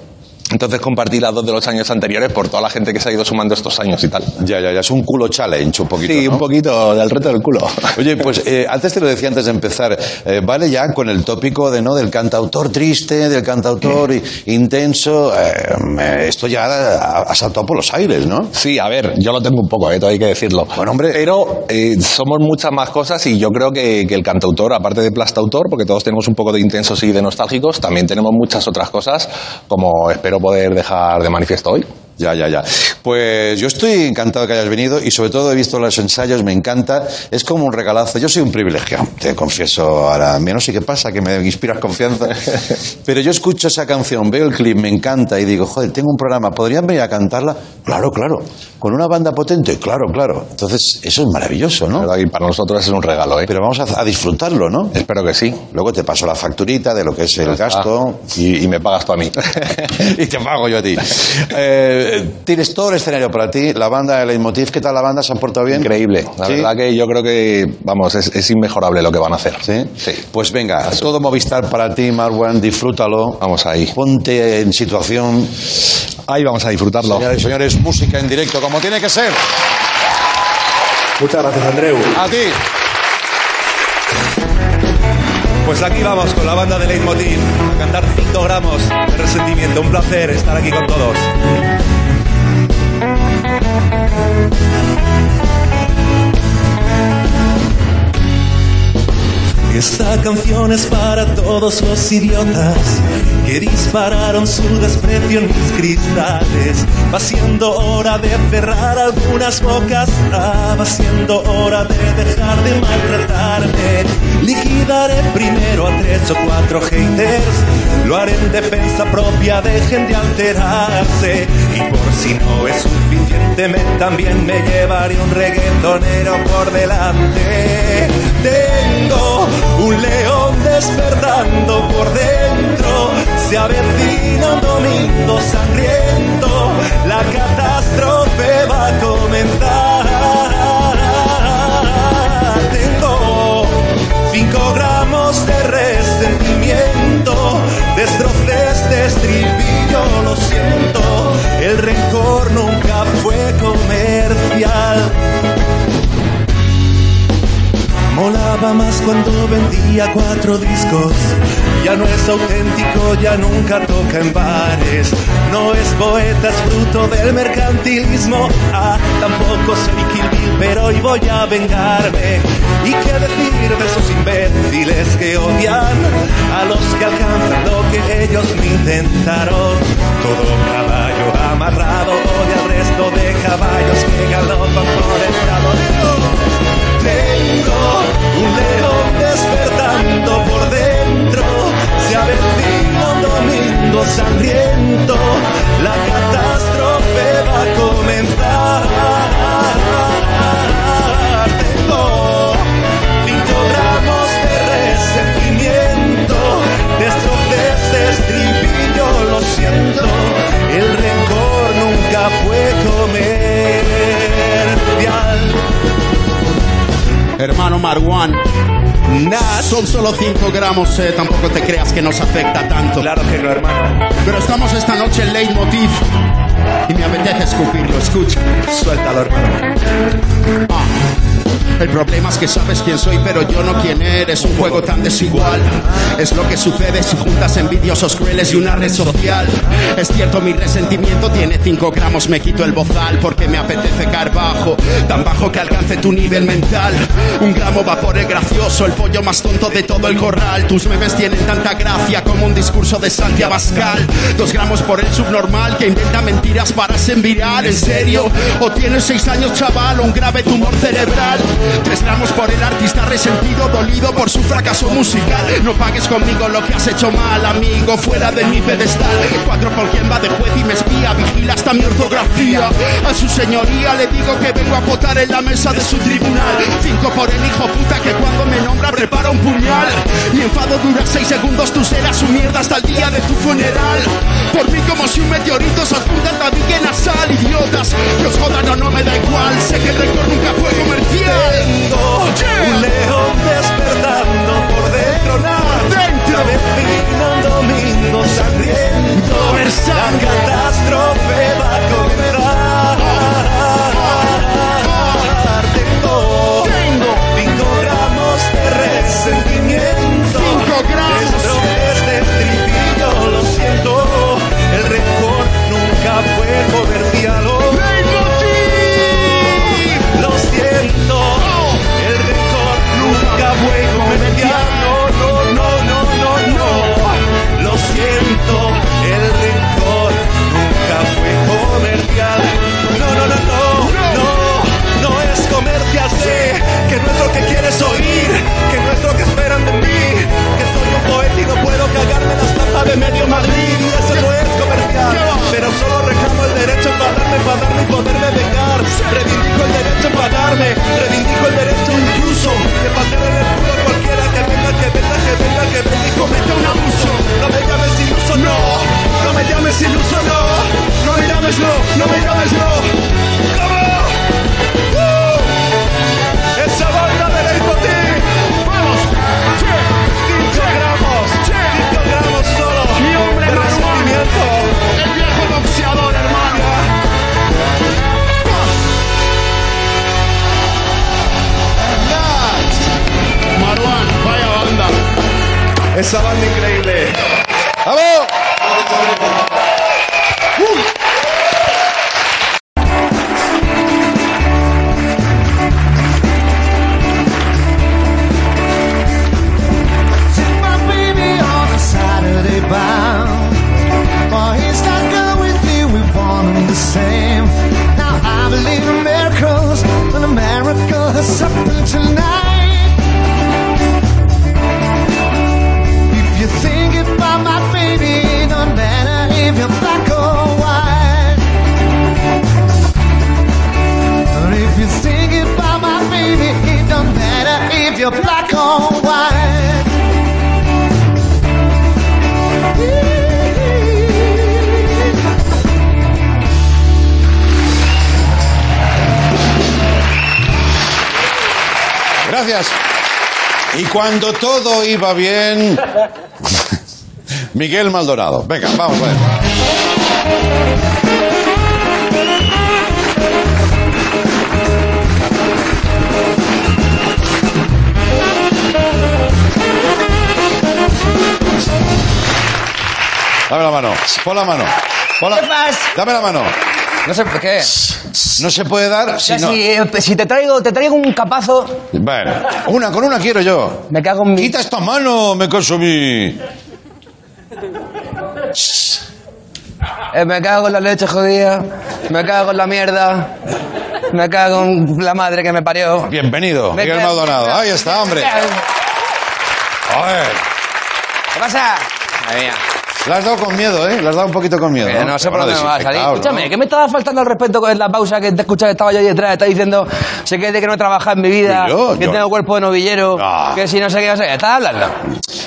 Entonces compartí las dos de los años anteriores por toda la gente que se ha ido sumando estos años y tal. Ya, ya, ya. Es un culo challenge, un poquito. Sí, ¿no? un poquito del reto del culo. Oye, pues eh, antes te lo decía antes de empezar, eh, vale ya con el tópico de no del cantautor triste, del cantautor intenso, eh, me- esto ya ha, ha saltado por los aires, ¿no? Sí, a ver, yo lo tengo un poco, ¿eh? todo hay que decirlo. Bueno, hombre. Pero eh, somos muchas más cosas y yo creo que, que el cantautor, aparte de plastautor, porque todos tenemos un poco de intensos y de nostálgicos, también tenemos muchas otras cosas, como espero poder dejar de manifiesto hoy. Ya, ya, ya. Pues yo estoy encantado que hayas venido y sobre todo he visto los ensayos, me encanta. Es como un regalazo. Yo soy un privilegiado, te confieso ahora. No sé qué pasa, que me inspiras confianza. Pero yo escucho esa canción, veo el clip, me encanta y digo, joder, tengo un programa, ¿podrían venir a cantarla? Claro, claro. ¿Con una banda potente? Claro, claro. Entonces, eso es maravilloso, ¿no? Y para nosotros es un regalo, ¿eh? Pero vamos a, a disfrutarlo, ¿no? Espero que sí. Luego te paso la facturita de lo que es el gasto. Ah, y, y me pagas tú a mí. y te pago yo a ti. Eh, tienes todo el escenario para ti, la banda de Leitmotiv, ¿qué tal la banda? ¿Se han portado bien? Increíble. La ¿Sí? verdad que yo creo que, vamos, es, es inmejorable lo que van a hacer. ¿Sí? Sí. Pues venga, todo Movistar para ti, Marwan, disfrútalo. Vamos ahí. Ponte en situación. Ahí vamos a disfrutarlo. Señores y señores, música en directo, como tiene que ser. Muchas gracias, Andreu. A ti. Pues aquí vamos con la banda de Leitmotiv a cantar 5 gramos de resentimiento. Un placer estar aquí con todos. Esta canción es para todos los idiotas que dispararon su desprecio en mis cristales. Va siendo hora de cerrar algunas bocas, va siendo hora de dejar de maltratarme. Liquidaré primero a tres o cuatro haters, lo haré en defensa propia, dejen de alterarse. Y por si no es suficiente, me, también me llevaré un reggaetonero por delante. Tengo un león despertando por dentro, se avecina un domingo sangriento, la catástrofe va a comenzar. Destrocé este estribillo, lo siento, el rencor nunca fue comercial. Molaba más cuando vendía cuatro discos. Ya no es auténtico, ya nunca toca en bares. No es poeta, es fruto del mercantilismo. Ah, tampoco soy Kill pero hoy voy a vengarme. ¿Y qué decir de esos imbéciles que odian a los que alcanzan lo que ellos me intentaron? Todo caballo amarrado odia al resto de caballos que galopan por el prado. Solo 5 gramos, eh, tampoco te creas que nos afecta tanto. Claro que no, hermano. Pero estamos esta noche en Leitmotiv y me apetece escupirlo, escucha. Suéltalo, hermano. Ah, El problema es que sabes quién soy, pero yo no quién eres. Un juego tan desigual. Es lo que sucede si juntas envidiosos crueles y una red social. Es cierto, mi resentimiento tiene 5 gramos. Me quito el bozal porque me apetece caer bajo. Tan bajo que alcance tu nivel mental. Un gramo va por el gracioso, el pollo más tonto de todo el corral. Tus memes tienen tanta gracia como un discurso de Santi Abascal. Dos gramos por el subnormal que inventa mentiras para viral. ¿En serio? ¿O tienes seis años, chaval, o un grave tumor cerebral? Tres gramos por el artista resentido, dolido por su fracaso musical. No pagues conmigo lo que has hecho mal, amigo, fuera de mi pedestal. Cuatro por quien va de juez y me espía, vigila hasta mi ortografía. A su señoría le digo que vengo a votar en la mesa de su tribunal. Cinco por el hijo puta que cuando me nombra prepara un puñal. Mi enfado dura seis segundos, tú serás su mierda hasta el día de tu funeral. Por mí como si un meteorito se apunta al tabique nasal, idiotas. Que os jodan o no me da igual, sé que el rencor nunca fue comercial. Tengo un león despertando por dentro, nada. Dentro. Se avecina un domingo sangriento. La catástrofe va a solo reclamo el derecho a enfadarme, enfadarme y poderme vengar. Reivindico el derecho a enfadarme, reivindico el derecho incluso de patear en el culo a cualquiera que venga, que venga, que venga, que venga y cometa un abuso. No me llames iluso, no, no me llames iluso, no, no me llames no, no me llames no. Cuando todo iba bien, Miguel Maldonado. Venga, vamos a ver. Dame la mano, pon la mano. Pon la-. Dame la mano. No sé por qué. No se puede dar O si sea, no. si, eh, si te traigo, te traigo un capazo, Bueno, una, con una quiero yo. me cago en mi. Quita esta mano, me consumí. Eh, me cago en la leche jodida, me cago en la mierda, me cago en la madre que me parió. Bienvenido, Me Miguel Maldonado. Ahí está, hombre. A ver. ¿Qué pasa? Madre mía. La has dado con miedo, ¿eh? La has dado un poquito con miedo. No sé por dónde me va a salir. Escúchame, ¿no? ¿qué me estaba faltando al respeto con la pausa que te escuchaba? Estaba yo ahí detrás, está diciendo, sé que de que no he trabajado en mi vida, Yo, que yo. tengo cuerpo de novillero, Ah. que si no sé qué, no sé qué. Estaba hablando.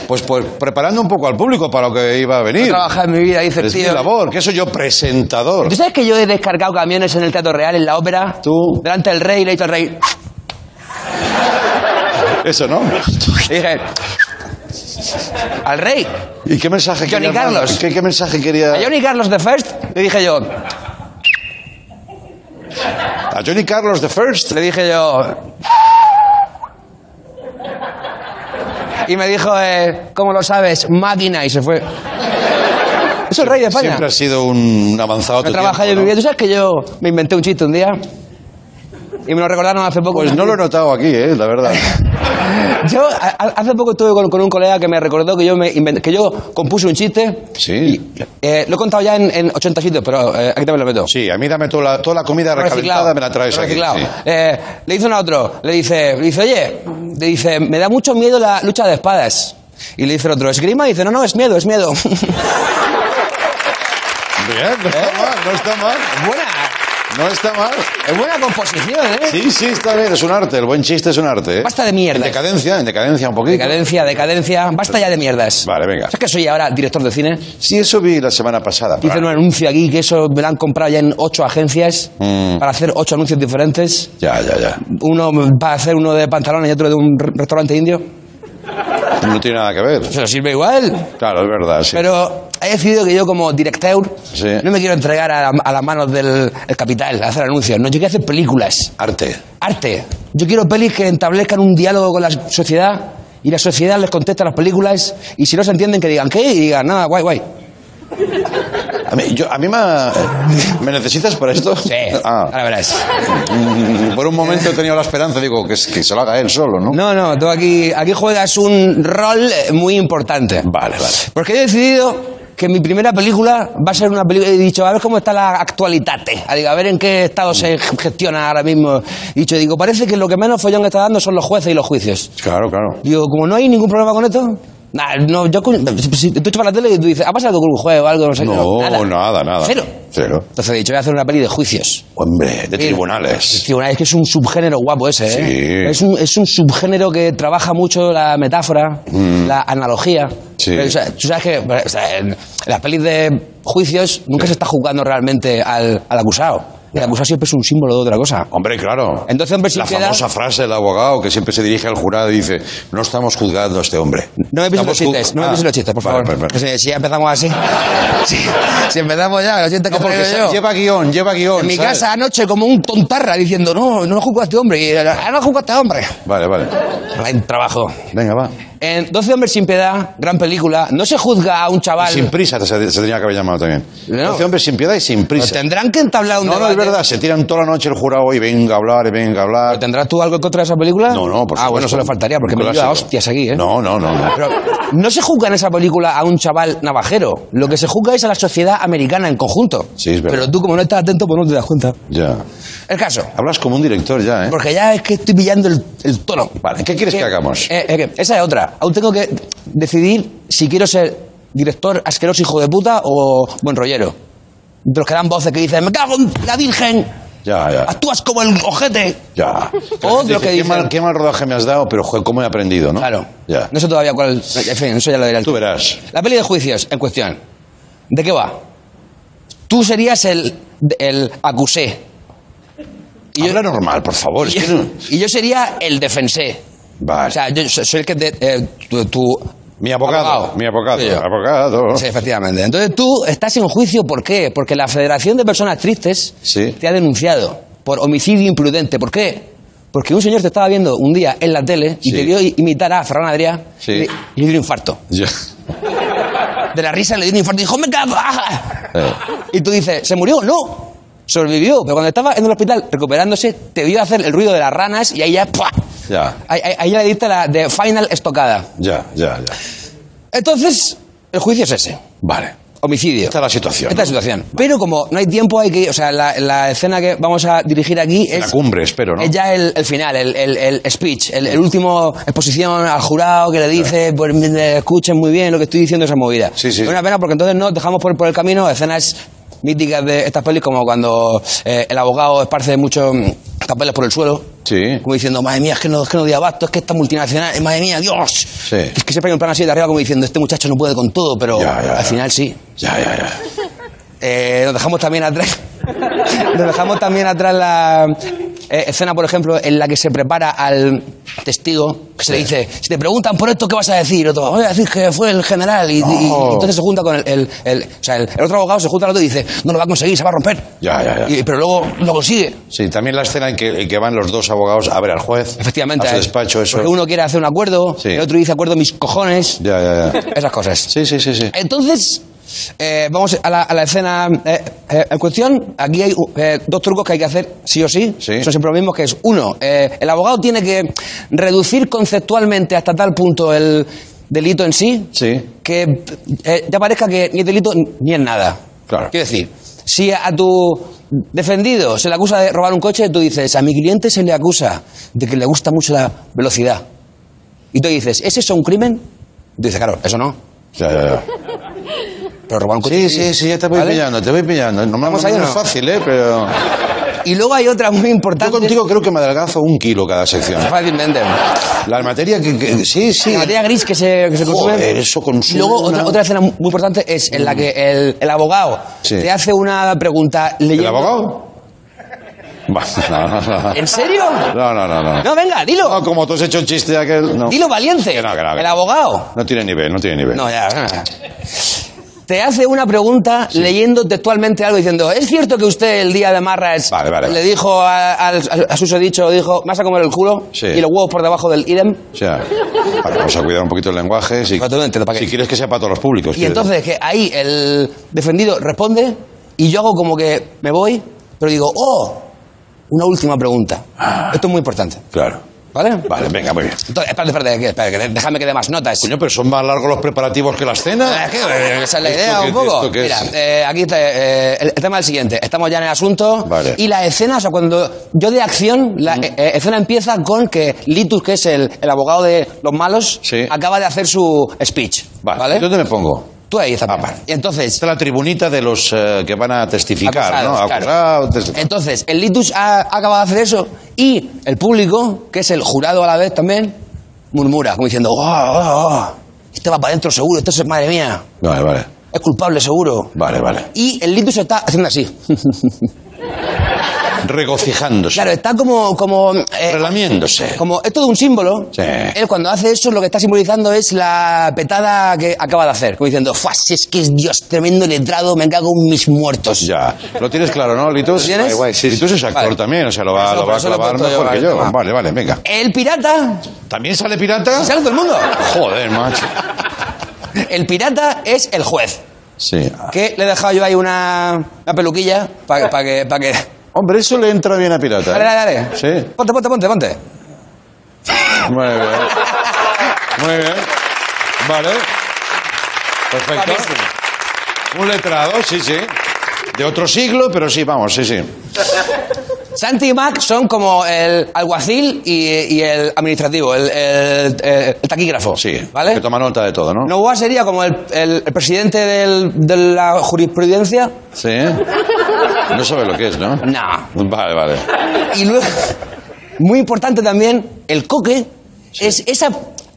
Pues, pues preparando un poco al público para lo que iba a No venir. trabajado en mi vida, dice el Es mi tío. labor, que soy yo presentador. ¿Tú sabes que yo he descargado camiones en el Teatro Real, en la ópera? Tú. Delante del rey, le he dicho al rey. Eso, ¿no? Y dije. Al rey. ¿Y qué mensaje Johnny quería? Carlos. ¿Qué, qué mensaje quería? A Johnny Carlos the First, le dije yo. A Johnny Carlos the First. Le dije yo. Y me dijo, eh, ¿cómo lo sabes? Máquina. Y se fue. Es el rey de España. Siempre ha sido un avanzado. No trabaja yo ¿no? ¿Tú sabes que yo me inventé un chiste un día? Y me lo recordaron hace poco. Pues no lo he notado aquí, ¿eh? La verdad. Yo a- hace poco estuve con, con un colega que me recordó que yo me inventé- que yo compuse un chiste. Sí. Eh, lo he contado ya en, en 80 sitios, pero eh, aquí también lo meto. Sí, a mí dame toda la, toda la comida recalentada, me la traes aquí. reciclado. sí. Eh, le dice uno a otro, le dice, le dice, oye, le dice, me da mucho miedo la lucha de espadas. Y le dice el otro, ¿esgrima? Y dice, no, no, es miedo, es miedo. Bien, no está mal, no está mal. buena, No está mal. es buena composición, ¿eh? Sí, sí, está bien, es un arte. El buen chiste es un arte, ¿eh? Basta de mierdas. En decadencia, en decadencia un poquito. Decadencia, decadencia, basta ya de mierdas. Vale, venga. ¿Sabes que soy ahora director de cine? Sí, eso vi la semana pasada. Hice un anuncio aquí que eso me lo han comprado ya en ocho agencias Mm. para hacer ocho anuncios diferentes. Ya, ya, ya. Uno para hacer uno de pantalones y otro de un re- restaurante indio. No tiene nada que ver. Se lo sirve igual. Claro, es verdad, sí. Pero he decidido que yo como director Sí. no me quiero entregar a, a las manos del el capital, a hacer anuncios. No, yo quiero hacer películas. Arte. Arte. Yo quiero pelis que establezcan un diálogo con la sociedad y la sociedad les contesta las películas y si no se entienden que digan ¿qué? y digan nada, guay, guay. A mí, yo, a mí me, ¿me necesitas para esto? Sí, Ah. ahora verás. Mm, Por un momento he tenido la esperanza, digo, que, que se lo haga él solo, ¿no? No, no, tú aquí, aquí juegas un rol muy importante. Vale, vale. Porque he decidido que mi primera película va a ser una película. He dicho, a ver cómo está la actualidad. A ver en qué estado se gestiona ahora mismo. He dicho, digo, parece que lo que menos follón está dando son los jueces y los juicios. Claro, claro. Digo, como no hay ningún problema con esto. Nah, no, yo. Si tú echas la tele y tú dices, ¿ha pasado un juez o algo? No sé. No, nada. nada, nada. Cero. Cero. Entonces he dicho, voy a hacer una peli de juicios. Hombre, de Sí. tribunales. Tribunal, es que es un subgénero guapo ese, ¿eh? Sí. Es un, es un subgénero que trabaja mucho la metáfora, la analogía. Mm. Sí. Pero, o sea, tú sabes que o sea, en las pelis de juicios nunca se está juzgando realmente al, al acusado. El acusado siempre es un símbolo de otra cosa. Hombre, claro. Entonces, hombre, sin La piedad- famosa frase del abogado que siempre se dirige al jurado y dice, no estamos juzgando a este hombre. No me pises los Estamos ju- chistes, no me Ah, pises los chistes, por vale, favor. vale, vale. Que Si, si ya empezamos así. Si, si empezamos ya, los chistes que No, porque traigo yo. lleva guion, lleva guion. en mi ¿sabes? casa anoche como un tontarra diciendo, no, no juzgo a este hombre. Y, ah, no juzgo a este hombre. Vale, vale. Hay trabajo. Venga, va. En 12 hombres sin piedad, gran película, no se juzga a un chaval. Sin prisa se, se tenía que haber llamado también. No. Doce hombres sin piedad y sin Pero prisa. tendrán que entablar un No, no, debate. es verdad. Se tiran toda la noche el jurado y venga a hablar y venga a hablar. ¿Tendrás tú algo en contra de esa película? No, no, por Ah, bueno, solo faltaría, porque me lleva hostias aquí, ¿eh? No, no, no. no. Pero no se juzga en esa película a un chaval navajero. Lo que se juzga es a la sociedad americana en conjunto. Sí, es verdad. Pero tú, como no estás atento, pues no te das cuenta. Ya. El caso. Hablas como un director ya, ¿eh? Porque ya es que estoy pillando el, el tono. Vale, ¿qué quieres que hagamos? Eh, eh, esa es otra. Aún tengo que decidir si quiero ser director asqueroso hijo de puta o buen rollero. De los que dan voces que dicen, me cago en la virgen, Ya, ya. actúas como el ojete. Ya. O lo que qué, dicen. mal, qué mal rodaje me has dado, pero joder, cómo he aprendido, ¿no? Claro. Ya. No sé todavía cuál. En fin, eso ya lo diré Tú verás. La peli de juicios en cuestión. ¿De qué va? Tú serías el, el acusé. Y Habla normal, por favor. Y es yo, que no- y yo sería el defensé. Vale. O sea, yo soy el que te... eh, tu, tu- Mi abogado, mi abogado, abogado. Sí, efectivamente. Entonces tú estás en juicio, ¿por qué? Porque la Federación de Personas Tristes Sí. te ha denunciado por homicidio imprudente. ¿Por qué? Porque un señor te estaba viendo un día en la tele y Sí. te vio i- imitar a Ferran Adrià Sí. y, le- y le dio un infarto. De la risa le dio un infarto y dijo, ¡me cago! ah". Eh. Y tú dices, ¿se murió? No. Sobrevivió, pero cuando estaba en el hospital recuperándose, te vio hacer el ruido de las ranas y ahí ya... ¡pua! Ya, Ahí, ahí- le diste la de final estocada. ya, ya, ya. Entonces, el juicio es ese. Vale. Homicidio. Esta es la situación. Esta es la situación. Pero como no hay tiempo, hay que. O sea, la, la escena que vamos a dirigir aquí es. La cumbre, espero, ¿no? Es ya el, el final, el, el- el speech, el, último exposición al jurado que le dice, pues eh, escuchen muy bien lo que estoy diciendo esa movida. Sí, sí. Es una pena porque entonces nos dejamos por, por el camino escenas míticas de estas pelis como cuando eh, el abogado esparce muchos papeles por el suelo. Sí. Como diciendo, madre mía, es que no, es que no doy abasto, es que esta multinacional, eh, madre mía, Dios. Sí. Es que siempre hay un plan así de arriba como diciendo, este muchacho no puede con todo, pero Ya, ya, ya. al final sí. Ya, ya, ya. Eh, nos dejamos también atrás. nos dejamos también atrás la eh, escena, por ejemplo, en la que se prepara al testigo, que se le dice, si te preguntan por esto, ¿qué vas a decir? Otro, voy a decir que fue el general. Y, y- y entonces se junta con el, el- el- o sea, el, el otro abogado, se junta al otro y dice, no lo va a conseguir, se va a romper. Ya, ya, ya. Y- pero luego lo consigue. Sí, también la escena en que, en que van los dos abogados a ver al juez. Efectivamente. A su eh, despacho, eso. Porque uno quiere hacer un acuerdo, Sí. el otro dice acuerdo mis cojones. Ya, ya, ya. Esas cosas. Sí, sí, sí, sí. Entonces, eh, vamos a la, a la escena eh, eh, en cuestión. Aquí hay eh, dos trucos que hay que hacer sí o sí. Sí. Son siempre los mismos, que es uno, eh, el abogado tiene que reducir conceptualmente hasta tal punto el delito en sí, Sí. que ya parezca que ni es delito ni es nada. Claro. Quiero decir, si a tu defendido se le acusa de robar un coche, tú dices, a mi cliente se le acusa de que le gusta mucho la velocidad. Y tú dices, ¿es eso un crimen? Y tú dices, claro, eso no. Ya, ya, ya. Pero robar un coche. Sí, sí, sí, ya te voy ¿Vale? pillando, te voy pillando. No, no, ¿Vamos es no? fácil, ¿eh? Pero... Y luego hay otra muy Yo importante. contigo creo que me adelgazo un kilo cada sección. Fácilmente. La materia que... que- sí, sí. La materia gris que se, que se consume. Joder, eso consume Y luego una- otra, otra escena muy importante es en la que el, el abogado Sí. te hace una pregunta ¿El leyendo... abogado? Va, no, no, no. ¿En serio? No, no, no, no. No, venga, dilo. No, como tú has hecho un chiste aquel... Dilo valiente. Que no, que que el abogado. no tiene nivel, no tiene nivel. No, ya. Te hace una pregunta leyendo textualmente algo diciendo, ¿es cierto que usted el día de Marras Vale, vale, le dijo a, a, a susodicho, dijo, vas a comer el culo Sí. y los huevos por debajo del idem? O sea, vamos a cuidar un poquito el lenguaje. Si, quieres que sea para todos los públicos. Y entonces que ahí el defendido responde y yo hago como que me voy, pero digo, oh, una última pregunta. Esto es muy importante. Claro. ¿Vale? Vale, venga, muy bien. Entonces, espérate, espérate, que- espérate, que déjame que dé más notas. Coño, pero son más largos los preparativos que la escena. es que, eh, Esa es la ¿Esto idea un poco. qué Mira, es? eh, aquí está, eh, el, tema es el siguiente. Estamos ya en el asunto. Vale. Y la escena, o sea, cuando yo de acción, la eh, eh, escena empieza con que Litus, que es el, el abogado de los malos, Sí. acaba de hacer su speech. Vale. ¿Vale? ¿y ¿Dónde me pongo? Tú ahí. Ah. Y entonces, Esta es la tribunita de los eh, que van a testificar, Acusados, ¿no? claro. Acusados, Entonces, el Litus ha, ha acabado de hacer eso y el público, que es el jurado a la vez también, murmura, como diciendo, ¡oh, oh, oh! Este va para adentro seguro, esto es, madre mía, Vale, vale. es culpable seguro. Vale, vale. Y el Litus está haciendo así. Regocijándose. Claro, está como... como eh, Relamiéndose. como es todo un símbolo. Sí. Él cuando hace eso lo que está simbolizando es la petada que acaba de hacer. Como diciendo, ¡fuah! Si es que es Dios tremendo letrado, me cago en mis muertos. Ya. Lo tienes claro, ¿no, Litus? ¿Tienes? Guay, guay. Sí, Litus es actor Vale. también, o sea, lo va, eso- lo va a eso lo clavar puesto yo mejor que yo. tema. Vale, vale, venga. El pirata... ¿También sale pirata? ¿Sale todo el mundo? Joder, macho. El pirata es el juez. Sí. Que le he dejado yo ahí una, una peluquilla para que, pa que... Hombre, eso le entra bien a pirata. Dale, ¿eh? dale, dale. Sí. Ponte, ponte, ponte, ponte. Muy bien. Muy bien. Vale. Perfecto. Un letrado, sí, sí. De otro siglo, pero sí, vamos, sí, sí. Santi y Mac son como el alguacil y, y el administrativo, el, el- el- el taquígrafo. Sí. ¿Vale? Que toma nota de todo, ¿no? Novoa sería como el, el- el presidente del- de la jurisprudencia. Sí. No sabe lo que es, ¿no? No. Vale, vale. Y luego, muy importante también, el coque es esa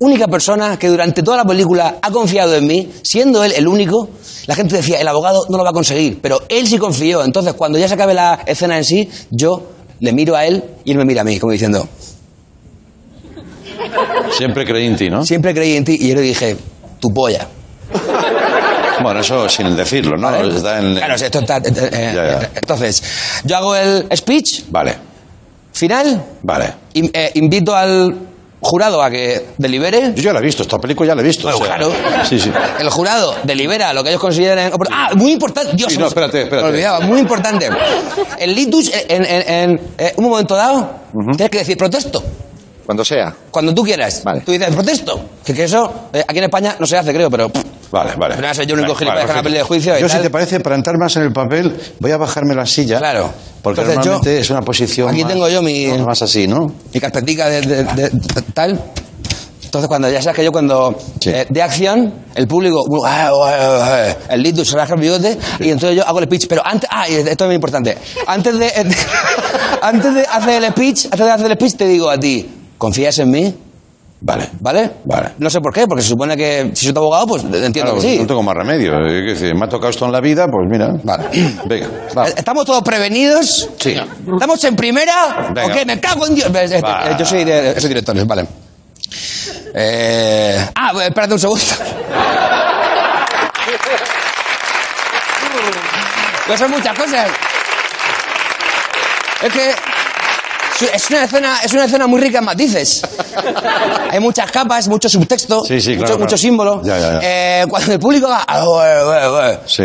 única persona que durante toda la película ha confiado en mí, siendo él el único. La gente decía, el abogado no lo va a conseguir, pero él sí confió. Entonces, cuando ya se acabe la escena en sí, yo le miro a él y él me mira a mí, como diciendo... Siempre creí en ti, ¿no? Siempre creí en ti y yo le dije, tu polla. Bueno, eso sin decirlo, ¿no? ¿Vale? Está en... Claro, esto está... eh, eh, Ya, ya. Entonces, yo hago el speech Vale, final, vale. in- eh, invito al jurado a que delibere. Yo ya la he visto, esta película ya la he visto. Bueno, o sea, claro. Sí, sí. El jurado delibera lo que ellos consideren. Ah, muy importante. Dios, Sí, no, espérate, espérate. me olvidaba, muy importante. El litus, en, en- en- en un momento dado, tienes que decir protesto. Cuando sea. Cuando tú quieras. Vale. Tú dices protesto. Que, que eso, eh, aquí en España no se hace, creo, pero. pff, Vale, vale. No soy yo el único Vale, gilipollas con la peli de juicio y Yo, si tal. te parece, para entrar más en el papel, voy a bajarme la silla. Claro. Porque Entonces, normalmente yo- es una posición. aquí más- tengo yo mi- Más así, ¿no? mi carpetica de, de- de- de- tal. Entonces, cuando ya sabes que yo cuando Sí. eh, de acción, el público, uh, ah, uh, ah, ah, el litus se rasca el bigote y entonces yo hago el speech. Pero antes, ah, esto es muy importante. Antes de, antes de hacer el speech, antes de hacer el speech te digo a ti, ¿confías en mí? Vale. ¿Vale? Vale. No sé por qué, porque se supone que si soy tu abogado, pues entiendo Claro, que sí. No tengo más remedio. Eh, quiero decir, me ha tocado esto en la vida, pues mira. Vale. Venga, va. Eh, ¿Estamos todos prevenidos? Sí. ¿Estamos en primera? Venga. ¿O qué? Me cago en Dios. Este, Va. eh, yo soy de soy directores, vale. Eh, ah, bueno, espérate un segundo. No son muchas cosas. Es que es una escena, es una escena muy rica en matices. Hay muchas capas, mucho subtexto, Sí, sí, mucho, claro, mucho claro. símbolo. Ya, ya, ya. Eh, cuando el público haga... ah, Sí.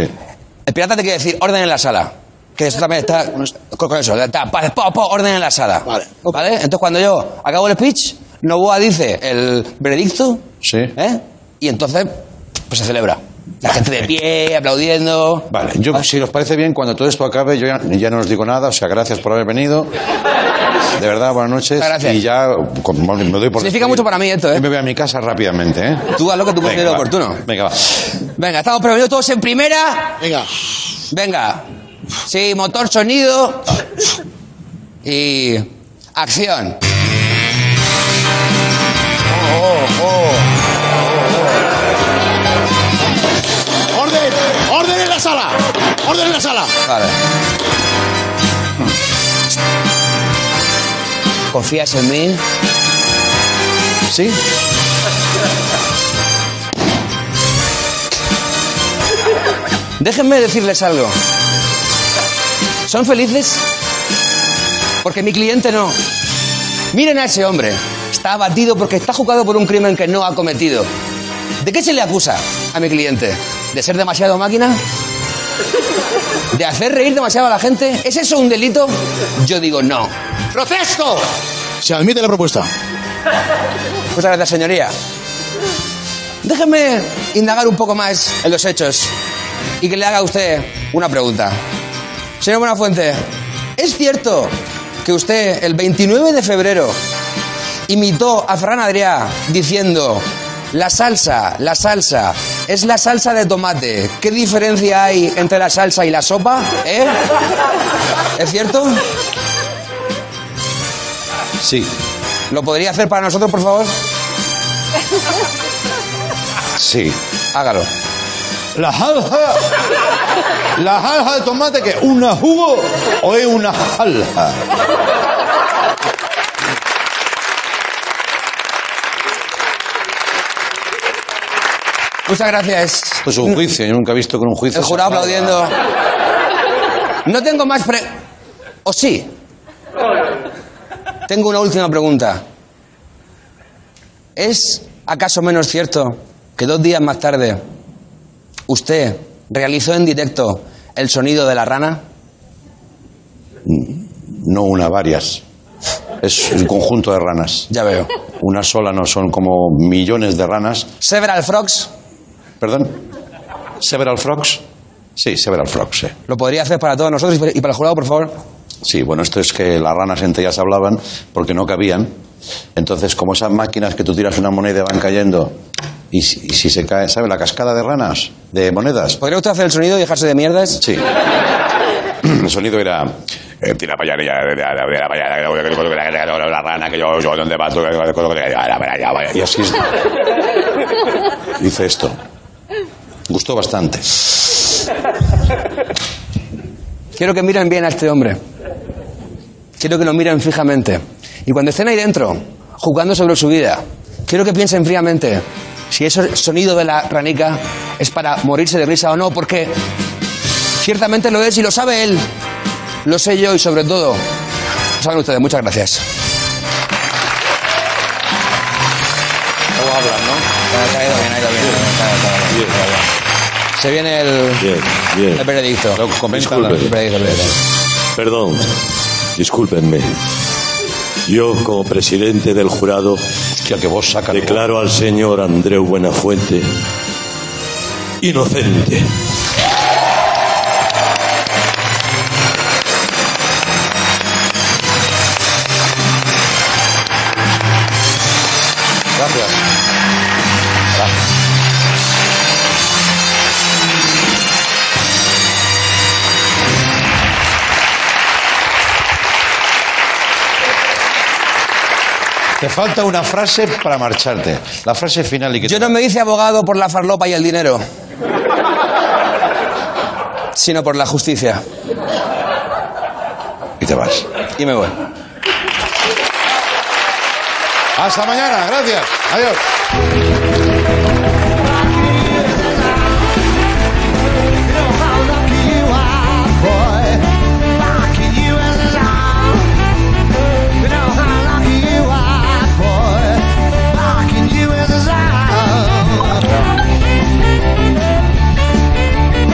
el pirata te quiere decir orden en la sala. Que eso también está con eso. Está, pa- po, po, orden en la sala. Vale. ¿Vale? Entonces cuando yo acabo el speech, Novoa dice el veredicto. Sí. ¿eh? Y entonces, pues se celebra. La gente de pie, aplaudiendo. Vale, yo, si os parece bien, cuando todo esto acabe, yo ya, ya no os digo nada, o sea, gracias por haber venido. De verdad, buenas noches. Gracias. Y ya me doy por Significa mucho para mí esto, ¿eh? Y me voy a mi casa rápidamente, ¿eh? Tú haz lo que tú consideres oportuno. Venga, va. Venga, estamos prevenidos todos en primera. Venga. Venga. Sí, motor, sonido. Y. Acción. ¡Orden! ¡Orden en la sala! ¡Orden en la sala! Vale. ¿Confías en mí? ¿Sí? Déjenme decirles algo. ¿Son felices? Porque mi cliente no. Miren a ese hombre. Está abatido porque está juzgado por un crimen que no ha cometido. ¿De qué se le acusa a mi cliente? ¿De ser demasiado máquina? ¿De hacer reír demasiado a la gente? ¿Es eso un delito? Yo digo no. ¡Protesto! Se admite la propuesta. Muchas gracias, señoría. Déjeme indagar un poco más en los hechos y que le haga a usted una pregunta. Señor Buenafuente, ¿es cierto que usted el 29 de febrero imitó a Fran Adrià diciendo la salsa, la salsa, es la salsa de tomate? ¿Qué diferencia hay entre la salsa y la sopa? ¿Eh? ¿Es cierto? Sí. ¿Lo podría hacer para nosotros, por favor? Sí. Hágalo. La salsa. La salsa de tomate, que una jugo o es una salsa. Muchas gracias. Esto es un juicio, yo nunca he visto con un juicio. El jurado aplaudiendo. No tengo más pre... ¿O sí? Tengo una última pregunta. ¿Es acaso menos cierto que dos días más tarde usted realizó en directo el sonido de la rana? No una, varias. Es un conjunto de ranas. Ya veo. Una sola no, son como millones de ranas. Several Frogs, ¿Perdón? ¿Several Frogs? Sí, Several Frogs, sí. ¿lo podría hacer para todos nosotros y para el jurado, por favor? Sí, bueno, esto es que las ranas entre ellas hablaban porque no cabían. Entonces, como esas máquinas que tú tiras una moneda y van cayendo, y si, y si se cae, ¿sabe? La cascada de ranas, de monedas. ¿Podría usted hacer el sonido y dejarse de mierdas? Sí. El sonido era. eh, tira para allá, para allá, la rana, que yo, yo, ¿dónde vas? Y así es. Hice esto. Gustó bastante. Quiero que miren bien a este hombre. Quiero que lo miren fijamente. Y cuando estén ahí dentro, jugando sobre su vida, quiero que piensen fríamente si ese sonido de la ranica es para morirse de risa o no, porque ciertamente lo es y lo sabe él. Lo sé yo y sobre todo, lo saben ustedes. Muchas gracias. ¿Cómo hablan, no? Ha ido bien, ha ido bien. Se viene el, bien, bien. el veredicto. Disculpen. El veredicto, el veredicto. Perdón, discúlpenme. Yo, como presidente del jurado, que vos declaro al señor Andreu Buenafuente inocente. Te falta una frase para marcharte. La frase final y que Yo no me hice abogado por la farlopa y el dinero, sino por la justicia. Y te vas. Y me voy. Hasta mañana. Gracias. Adiós.